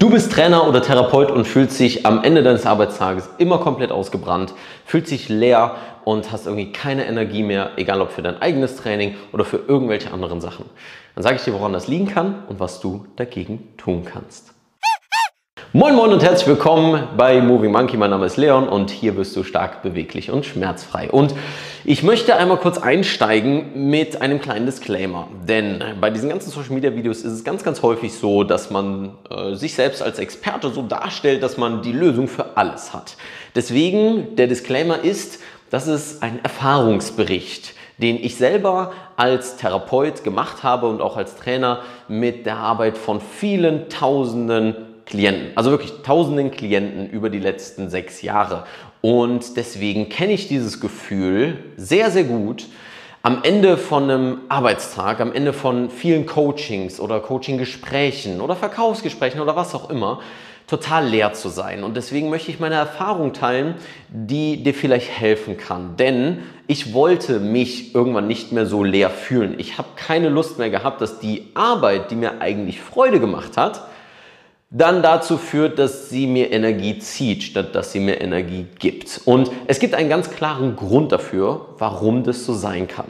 Du bist Trainer oder Therapeut und fühlst dich am Ende deines Arbeitstages immer komplett ausgebrannt, fühlst dich leer und hast irgendwie keine Energie mehr, egal ob für dein eigenes Training oder für irgendwelche anderen Sachen. Dann sage ich dir, woran das liegen kann und was du dagegen tun kannst. Moin Moin und herzlich willkommen bei Moving Monkey. Mein Name ist Leon und hier wirst du stark, beweglich und schmerzfrei. Und ich möchte einmal kurz einsteigen mit einem kleinen Disclaimer. Denn bei diesen ganzen Social Media Videos ist es ganz, ganz häufig so, dass man äh, sich selbst als Experte so darstellt, dass man die Lösung für alles hat. Deswegen der Disclaimer ist, das ist ein Erfahrungsbericht den ich selber als Therapeut gemacht habe und auch als Trainer mit der Arbeit von vielen tausenden Klienten, also wirklich tausenden Klienten über die letzten sechs Jahre. Und deswegen kenne ich dieses Gefühl sehr, sehr gut, am Ende von einem Arbeitstag, am Ende von vielen Coachings oder Coaching-Gesprächen oder Verkaufsgesprächen oder was auch immer, total leer zu sein. Und deswegen möchte ich meine Erfahrung teilen, die dir vielleicht helfen kann. Denn ich wollte mich irgendwann nicht mehr so leer fühlen. Ich habe keine Lust mehr gehabt, dass die Arbeit, die mir eigentlich Freude gemacht hat, dann dazu führt, dass sie mir Energie zieht, statt dass sie mir Energie gibt. Und es gibt einen ganz klaren Grund dafür, warum das so sein kann.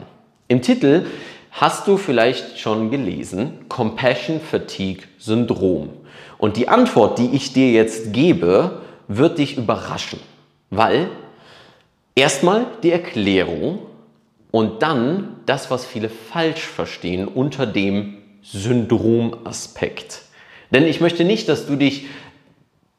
Im Titel hast du vielleicht schon gelesen, Compassion Fatigue Syndrom. Und die Antwort, die ich dir jetzt gebe, wird dich überraschen, weil erstmal die Erklärung und dann das, was viele falsch verstehen unter dem Syndromaspekt. Denn ich möchte nicht, dass du dich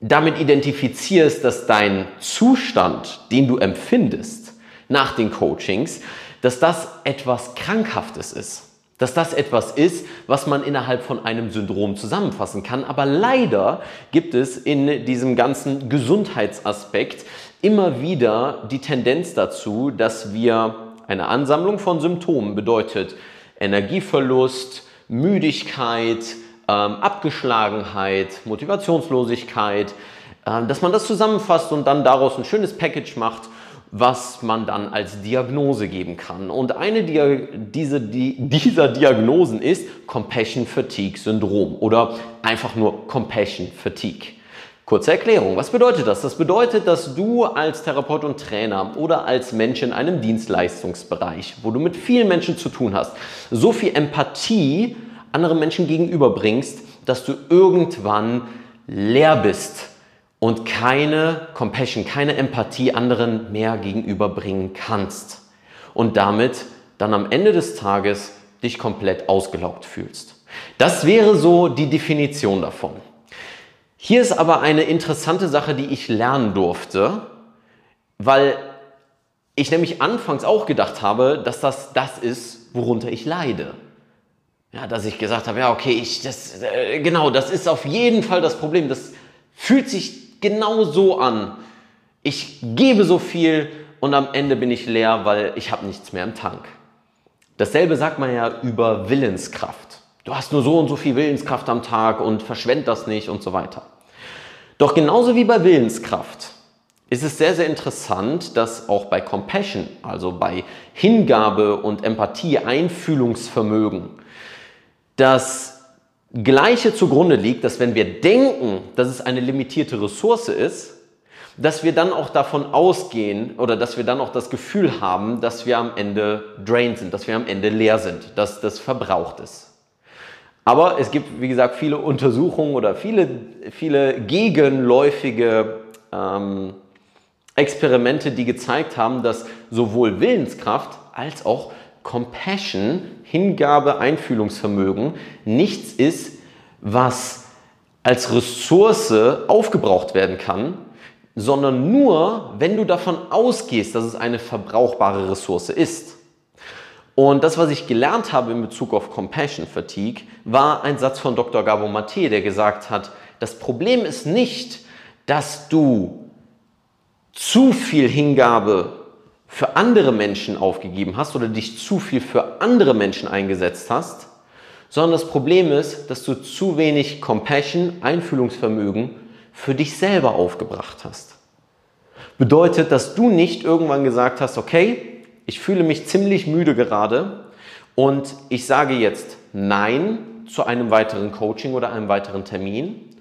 damit identifizierst, dass dein Zustand, den du empfindest nach den Coachings, dass das etwas Krankhaftes ist. Dass das etwas ist, was man innerhalb von einem Syndrom zusammenfassen kann. Aber leider gibt es in diesem ganzen Gesundheitsaspekt immer wieder die Tendenz dazu, dass wir eine Ansammlung von Symptomen bedeutet Energieverlust, Müdigkeit, ähm, Abgeschlagenheit, Motivationslosigkeit, äh, dass man das zusammenfasst und dann daraus ein schönes Package macht, was man dann als Diagnose geben kann. Und eine Dia diese, die, dieser Diagnosen ist Compassion Fatigue Syndrom oder einfach nur Compassion Fatigue. Kurze Erklärung, was bedeutet das? Das bedeutet, dass du als Therapeut und Trainer oder als Mensch in einem Dienstleistungsbereich, wo du mit vielen Menschen zu tun hast, so viel Empathie anderen Menschen gegenüberbringst, dass du irgendwann leer bist und keine Compassion, keine Empathie anderen mehr gegenüberbringen kannst und damit dann am Ende des Tages dich komplett ausgelaugt fühlst. Das wäre so die Definition davon. Hier ist aber eine interessante Sache, die ich lernen durfte, weil ich nämlich anfangs auch gedacht habe, dass das das ist, worunter ich leide. Ja, dass ich gesagt habe, ja, okay, ich, das, äh, genau, das ist auf jeden Fall das Problem. Das fühlt sich genau so an. Ich gebe so viel und am Ende bin ich leer, weil ich habe nichts mehr im Tank. Dasselbe sagt man ja über Willenskraft. Du hast nur so und so viel Willenskraft am Tag und verschwend das nicht und so weiter. Doch genauso wie bei Willenskraft ist es sehr, sehr interessant, dass auch bei Compassion, also bei Hingabe und Empathie, Einfühlungsvermögen, das Gleiche zugrunde liegt, dass wenn wir denken, dass es eine limitierte Ressource ist, dass wir dann auch davon ausgehen oder dass wir dann auch das Gefühl haben, dass wir am Ende drained sind, dass wir am Ende leer sind, dass das verbraucht ist. Aber es gibt, wie gesagt, viele Untersuchungen oder viele, viele gegenläufige ähm, Experimente, die gezeigt haben, dass sowohl Willenskraft als auch Compassion, Hingabe, Einfühlungsvermögen, nichts ist, was als Ressource aufgebraucht werden kann, sondern nur, wenn du davon ausgehst, dass es eine verbrauchbare Ressource ist. Und das, was ich gelernt habe in Bezug auf Compassion Fatigue, war ein Satz von Dr. Gabo Mate, der gesagt hat, das Problem ist nicht, dass du zu viel Hingabe für andere Menschen aufgegeben hast oder dich zu viel für andere Menschen eingesetzt hast, sondern das Problem ist, dass du zu wenig Compassion, Einfühlungsvermögen für dich selber aufgebracht hast. Bedeutet, dass du nicht irgendwann gesagt hast, okay, ich fühle mich ziemlich müde gerade und ich sage jetzt Nein zu einem weiteren Coaching oder einem weiteren Termin.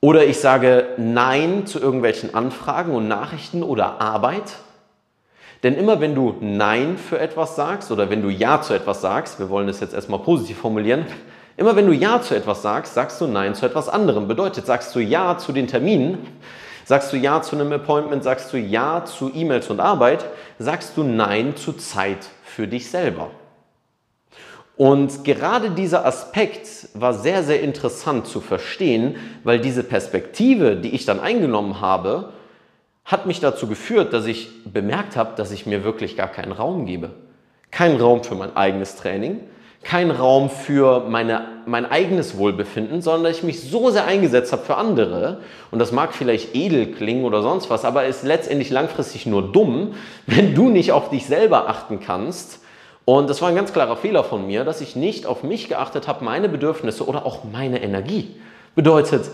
Oder ich sage Nein zu irgendwelchen Anfragen und Nachrichten oder Arbeit. Denn immer wenn du Nein für etwas sagst oder wenn du Ja zu etwas sagst, wir wollen das jetzt erstmal positiv formulieren, immer wenn du Ja zu etwas sagst, sagst du Nein zu etwas anderem. Bedeutet, sagst du Ja zu den Terminen, sagst du Ja zu einem Appointment, sagst du Ja zu E-Mails und Arbeit, sagst du Nein zu Zeit für dich selber. Und gerade dieser Aspekt war sehr, sehr interessant zu verstehen, weil diese Perspektive, die ich dann eingenommen habe, hat mich dazu geführt, dass ich bemerkt habe, dass ich mir wirklich gar keinen Raum gebe. Keinen Raum für mein eigenes Training, keinen Raum für meine, mein eigenes Wohlbefinden, sondern ich mich so sehr eingesetzt habe für andere. Und das mag vielleicht edel klingen oder sonst was, aber ist letztendlich langfristig nur dumm, wenn du nicht auf dich selber achten kannst. Und das war ein ganz klarer Fehler von mir, dass ich nicht auf mich geachtet habe, meine Bedürfnisse oder auch meine Energie. Bedeutet,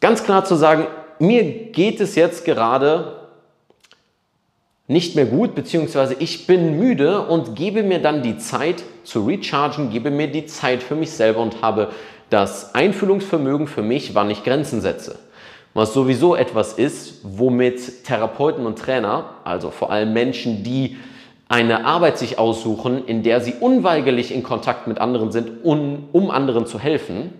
ganz klar zu sagen, mir geht es jetzt gerade nicht mehr gut, beziehungsweise ich bin müde und gebe mir dann die Zeit zu rechargen, gebe mir die Zeit für mich selber und habe das Einfühlungsvermögen für mich, wann ich Grenzen setze. Was sowieso etwas ist, womit Therapeuten und Trainer, also vor allem Menschen, die eine Arbeit sich aussuchen, in der sie unweigerlich in Kontakt mit anderen sind, um, um anderen zu helfen,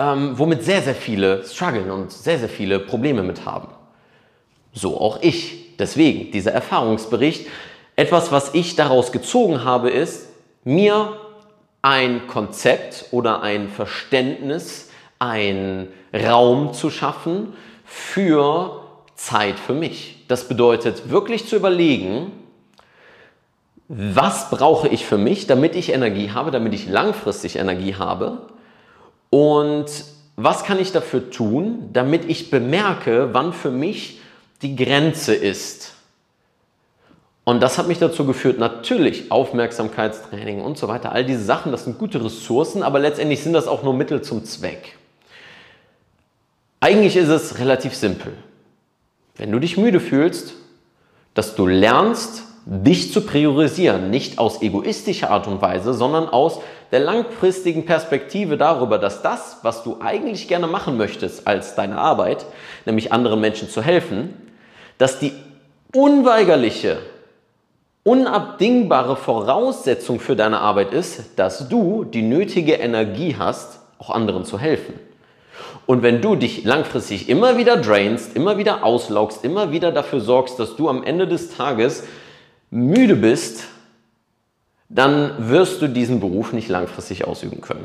ähm, womit sehr, sehr viele strugglen und sehr, sehr viele Probleme mit haben. So auch ich. Deswegen dieser Erfahrungsbericht. Etwas, was ich daraus gezogen habe, ist, mir ein Konzept oder ein Verständnis, ein Raum zu schaffen für Zeit für mich. Das bedeutet wirklich zu überlegen, was brauche ich für mich, damit ich Energie habe, damit ich langfristig Energie habe und was kann ich dafür tun, damit ich bemerke, wann für mich die Grenze ist. Und das hat mich dazu geführt, natürlich Aufmerksamkeitstraining und so weiter, all diese Sachen, das sind gute Ressourcen, aber letztendlich sind das auch nur Mittel zum Zweck. Eigentlich ist es relativ simpel. Wenn du dich müde fühlst, dass du lernst, dich zu priorisieren, nicht aus egoistischer Art und Weise, sondern aus der langfristigen Perspektive darüber, dass das, was du eigentlich gerne machen möchtest als deine Arbeit, nämlich anderen Menschen zu helfen, dass die unweigerliche, unabdingbare Voraussetzung für deine Arbeit ist, dass du die nötige Energie hast, auch anderen zu helfen. Und wenn du dich langfristig immer wieder drainst, immer wieder auslaugst, immer wieder dafür sorgst, dass du am Ende des Tages müde bist, dann wirst du diesen Beruf nicht langfristig ausüben können.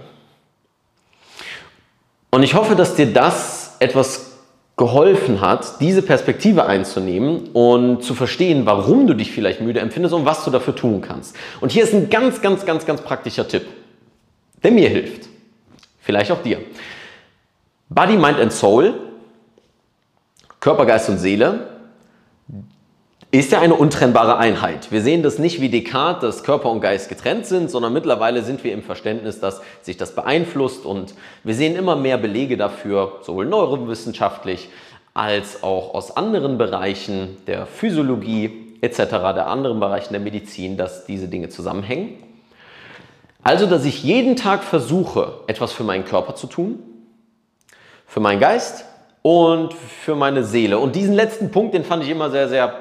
Und ich hoffe, dass dir das etwas geholfen hat, diese Perspektive einzunehmen und zu verstehen, warum du dich vielleicht müde empfindest und was du dafür tun kannst. Und hier ist ein ganz, ganz, ganz, ganz praktischer Tipp, der mir hilft. Vielleicht auch dir. Body, Mind and Soul, Körper, Geist und Seele ist ja eine untrennbare Einheit. Wir sehen das nicht wie Descartes, dass Körper und Geist getrennt sind, sondern mittlerweile sind wir im Verständnis, dass sich das beeinflusst und wir sehen immer mehr Belege dafür, sowohl neurowissenschaftlich als auch aus anderen Bereichen der Physiologie etc., der anderen Bereichen der Medizin, dass diese Dinge zusammenhängen. Also, dass ich jeden Tag versuche, etwas für meinen Körper zu tun, für meinen Geist und für meine Seele. Und diesen letzten Punkt, den fand ich immer sehr, sehr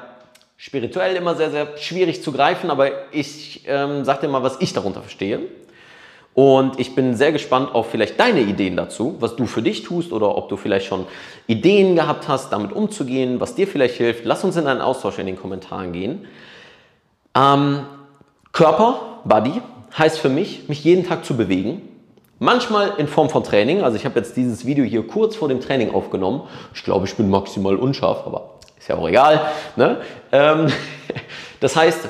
spirituell immer sehr, sehr schwierig zu greifen, aber ich ähm, sage dir mal, was ich darunter verstehe. Und ich bin sehr gespannt auf vielleicht deine Ideen dazu, was du für dich tust oder ob du vielleicht schon Ideen gehabt hast, damit umzugehen, was dir vielleicht hilft. Lass uns in einen Austausch in den Kommentaren gehen. Ähm, Körper, Body, heißt für mich, mich jeden Tag zu bewegen. Manchmal in Form von Training. Also ich habe jetzt dieses Video hier kurz vor dem Training aufgenommen. Ich glaube, ich bin maximal unscharf, aber ist ja auch egal. Ne? Ähm, das heißt,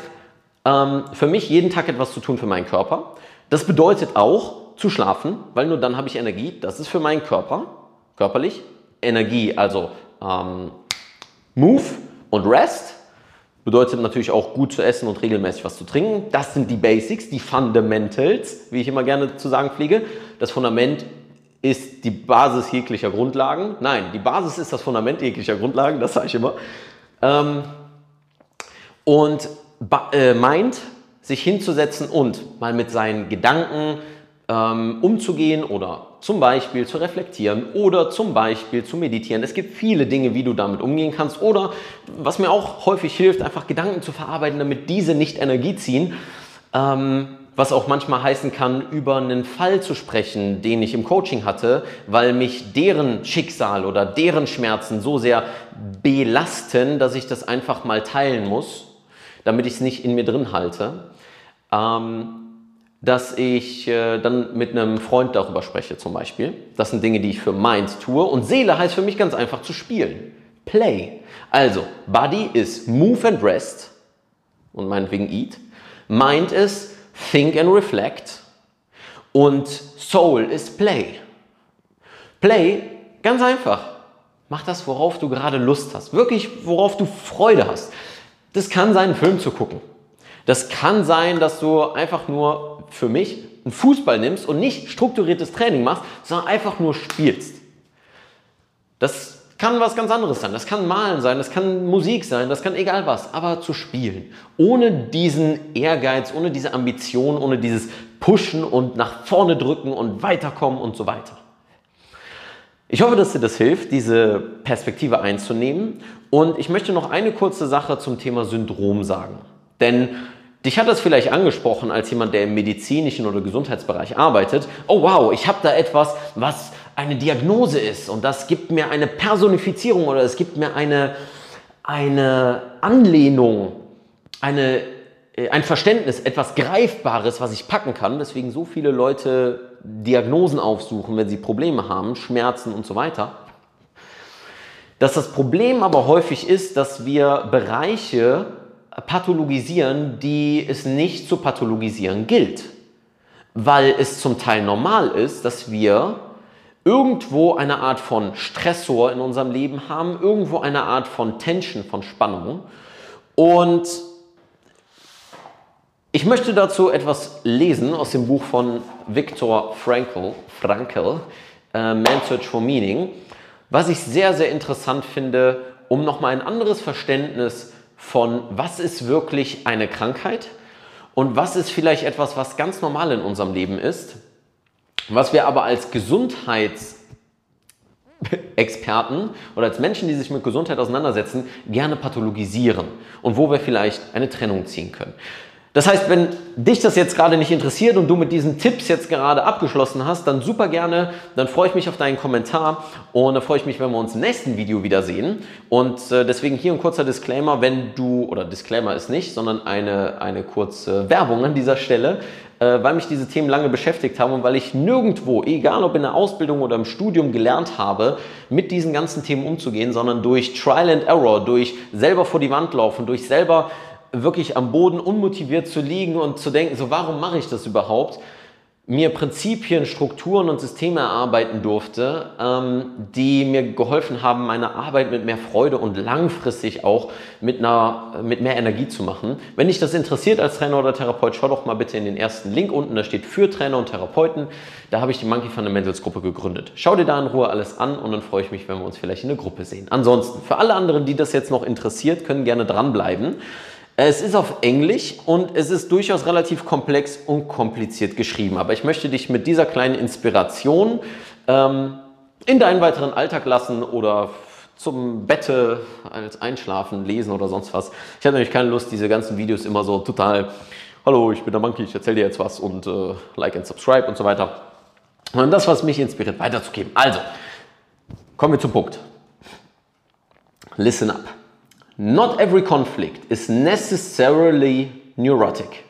ähm, für mich jeden Tag etwas zu tun für meinen Körper. Das bedeutet auch zu schlafen, weil nur dann habe ich Energie. Das ist für meinen Körper, körperlich, Energie, also ähm, Move und Rest. Bedeutet natürlich auch gut zu essen und regelmäßig was zu trinken. Das sind die Basics, die Fundamentals, wie ich immer gerne zu sagen pflege. Das Fundament ist die Basis jeglicher Grundlagen. Nein, die Basis ist das Fundament jeglicher Grundlagen, das sage ich immer. Ähm, und äh, meint, sich hinzusetzen und mal mit seinen Gedanken ähm, umzugehen oder zum Beispiel zu reflektieren oder zum Beispiel zu meditieren. Es gibt viele Dinge, wie du damit umgehen kannst oder was mir auch häufig hilft, einfach Gedanken zu verarbeiten, damit diese nicht Energie ziehen. Ähm, was auch manchmal heißen kann, über einen Fall zu sprechen, den ich im Coaching hatte, weil mich deren Schicksal oder deren Schmerzen so sehr belasten, dass ich das einfach mal teilen muss, damit ich es nicht in mir drin halte. Ähm, dass ich äh, dann mit einem Freund darüber spreche zum Beispiel. Das sind Dinge, die ich für Mind tue. Und Seele heißt für mich ganz einfach zu spielen. Play. Also, Body ist Move and Rest und meinetwegen Eat. Mind ist Think and Reflect. Und Soul ist Play. Play, ganz einfach. Mach das, worauf du gerade Lust hast. Wirklich, worauf du Freude hast. Das kann sein, einen Film zu gucken. Das kann sein, dass du einfach nur für mich einen Fußball nimmst und nicht strukturiertes Training machst, sondern einfach nur spielst. Das kann was ganz anderes sein. Das kann Malen sein, das kann Musik sein, das kann egal was, aber zu spielen. Ohne diesen Ehrgeiz, ohne diese Ambition, ohne dieses Pushen und nach vorne drücken und weiterkommen und so weiter. Ich hoffe, dass dir das hilft, diese Perspektive einzunehmen. Und ich möchte noch eine kurze Sache zum Thema Syndrom sagen. Denn dich hat das vielleicht angesprochen als jemand, der im medizinischen oder Gesundheitsbereich arbeitet. Oh wow, ich habe da etwas, was eine Diagnose ist und das gibt mir eine Personifizierung oder es gibt mir eine, eine Anlehnung, eine, äh, ein Verständnis, etwas Greifbares, was ich packen kann, weswegen so viele Leute Diagnosen aufsuchen, wenn sie Probleme haben, Schmerzen und so weiter. Dass das Problem aber häufig ist, dass wir Bereiche pathologisieren, die es nicht zu pathologisieren gilt. Weil es zum Teil normal ist, dass wir irgendwo eine Art von Stressor in unserem Leben haben, irgendwo eine Art von Tension, von Spannung. Und ich möchte dazu etwas lesen aus dem Buch von Viktor Frankl, Frankl äh, Man Search for Meaning, was ich sehr, sehr interessant finde, um nochmal ein anderes Verständnis von, was ist wirklich eine Krankheit und was ist vielleicht etwas, was ganz normal in unserem Leben ist was wir aber als Gesundheitsexperten oder als Menschen, die sich mit Gesundheit auseinandersetzen, gerne pathologisieren und wo wir vielleicht eine Trennung ziehen können. Das heißt, wenn dich das jetzt gerade nicht interessiert und du mit diesen Tipps jetzt gerade abgeschlossen hast, dann super gerne, dann freue ich mich auf deinen Kommentar und dann freue ich mich, wenn wir uns im nächsten Video wiedersehen. Und äh, deswegen hier ein kurzer Disclaimer, wenn du, oder Disclaimer ist nicht, sondern eine, eine kurze Werbung an dieser Stelle, äh, weil mich diese Themen lange beschäftigt haben und weil ich nirgendwo, egal ob in der Ausbildung oder im Studium, gelernt habe, mit diesen ganzen Themen umzugehen, sondern durch Trial and Error, durch selber vor die Wand laufen, durch selber wirklich am Boden unmotiviert zu liegen und zu denken, so warum mache ich das überhaupt? mir Prinzipien, Strukturen und Systeme erarbeiten durfte, ähm, die mir geholfen haben, meine Arbeit mit mehr Freude und langfristig auch mit, einer, mit mehr Energie zu machen. Wenn dich das interessiert als Trainer oder Therapeut, schau doch mal bitte in den ersten Link unten, da steht für Trainer und Therapeuten. Da habe ich die Monkey Fundamentals Gruppe gegründet. Schau dir da in Ruhe alles an und dann freue ich mich, wenn wir uns vielleicht in der Gruppe sehen. Ansonsten, für alle anderen, die das jetzt noch interessiert, können gerne dranbleiben. Es ist auf Englisch und es ist durchaus relativ komplex und kompliziert geschrieben. Aber ich möchte dich mit dieser kleinen Inspiration ähm, in deinen weiteren Alltag lassen oder zum Bette als Einschlafen, Lesen oder sonst was. Ich hatte nämlich keine Lust, diese ganzen Videos immer so total, hallo, ich bin der Monkey, ich erzähle dir jetzt was und äh, like and subscribe und so weiter. Und das, was mich inspiriert, weiterzugeben. Also, kommen wir zum Punkt. Listen up. Not every conflict is necessarily neurotic.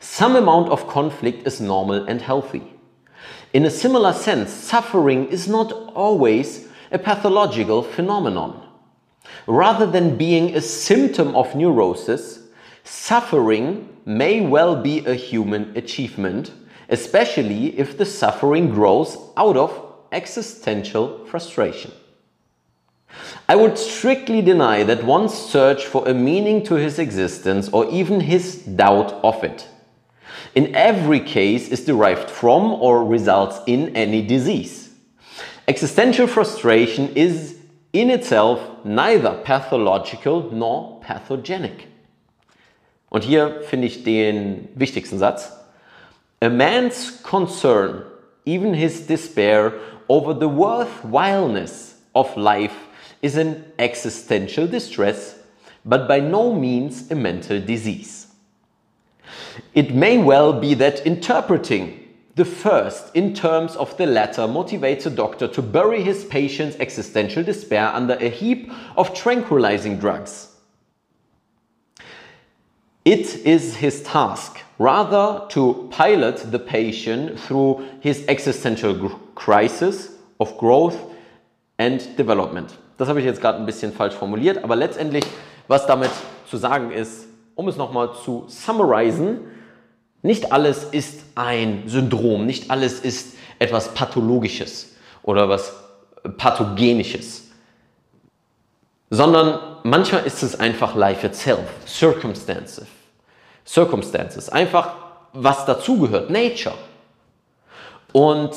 Some amount of conflict is normal and healthy. In a similar sense, suffering is not always a pathological phenomenon. Rather than being a symptom of neurosis, suffering may well be a human achievement, especially if the suffering grows out of existential frustration. I would strictly deny that one's search for a meaning to his existence or even his doubt of it in every case is derived from or results in any disease. Existential frustration is in itself neither pathological nor pathogenic. Und hier finde ich den wichtigsten Satz. A man's concern, even his despair over the worthwhileness of life is an existential distress, but by no means a mental disease. It may well be that interpreting the first in terms of the latter motivates a doctor to bury his patient's existential despair under a heap of tranquilizing drugs. It is his task rather to pilot the patient through his existential crisis of growth and development. Das habe ich jetzt gerade ein bisschen falsch formuliert, aber letztendlich, was damit zu sagen ist, um es nochmal zu summarizen, nicht alles ist ein Syndrom, nicht alles ist etwas Pathologisches oder was Pathogenisches, sondern manchmal ist es einfach life itself, circumstances, circumstances, einfach was dazugehört, nature. Und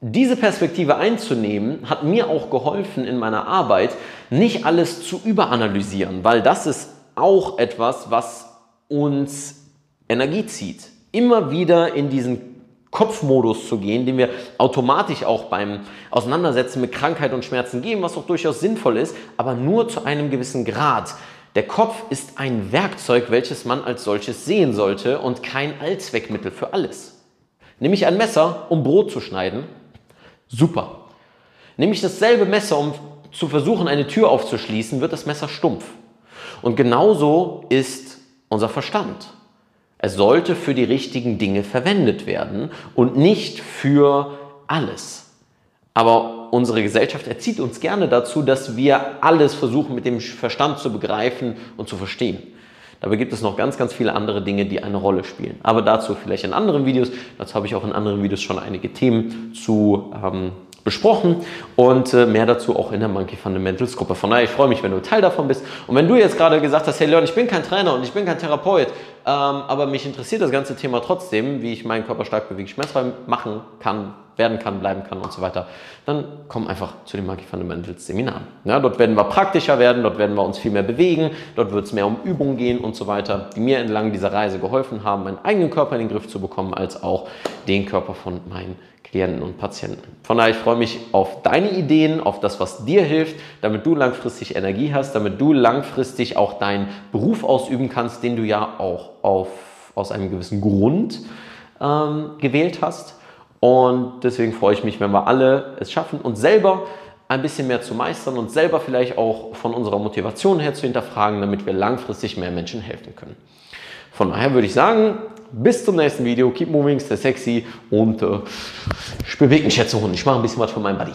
diese Perspektive einzunehmen, hat mir auch geholfen in meiner Arbeit, nicht alles zu überanalysieren, weil das ist auch etwas, was uns Energie zieht. Immer wieder in diesen Kopfmodus zu gehen, den wir automatisch auch beim Auseinandersetzen mit Krankheit und Schmerzen geben, was auch durchaus sinnvoll ist, aber nur zu einem gewissen Grad. Der Kopf ist ein Werkzeug, welches man als solches sehen sollte und kein Allzweckmittel für alles. Nehme ich ein Messer, um Brot zu schneiden? Super. Nehme ich dasselbe Messer, um zu versuchen, eine Tür aufzuschließen, wird das Messer stumpf. Und genauso ist unser Verstand. Es sollte für die richtigen Dinge verwendet werden und nicht für alles. Aber unsere Gesellschaft erzieht uns gerne dazu, dass wir alles versuchen mit dem Verstand zu begreifen und zu verstehen. Dabei gibt es noch ganz, ganz viele andere Dinge, die eine Rolle spielen. Aber dazu vielleicht in anderen Videos. Dazu habe ich auch in anderen Videos schon einige Themen zu ähm, besprochen und äh, mehr dazu auch in der Monkey Fundamentals Gruppe. Von daher, ich freue mich, wenn du Teil davon bist. Und wenn du jetzt gerade gesagt hast, hey Leon, ich bin kein Trainer und ich bin kein Therapeut, ähm, aber mich interessiert das ganze Thema trotzdem, wie ich meinen Körper stark bewegt, schmerzfrei machen kann, werden kann, bleiben kann und so weiter, dann komm einfach zu den Monkey Fundamentals Seminaren. Ja, dort werden wir praktischer werden, dort werden wir uns viel mehr bewegen, dort wird es mehr um Übungen gehen und so weiter, die mir entlang dieser Reise geholfen haben, meinen eigenen Körper in den Griff zu bekommen, als auch den Körper von meinen Klienten und Patienten. Von daher, ich freue mich auf deine Ideen, auf das, was dir hilft, damit du langfristig Energie hast, damit du langfristig auch deinen Beruf ausüben kannst, den du ja auch auf, aus einem gewissen Grund ähm, gewählt hast. Und deswegen freue ich mich, wenn wir alle es schaffen, uns selber ein bisschen mehr zu meistern und selber vielleicht auch von unserer Motivation her zu hinterfragen, damit wir langfristig mehr Menschen helfen können. Von daher würde ich sagen, bis zum nächsten Video. Keep moving, stay sexy und äh, ich bewege mich jetzt so und ich mache ein bisschen was für meinen Buddy.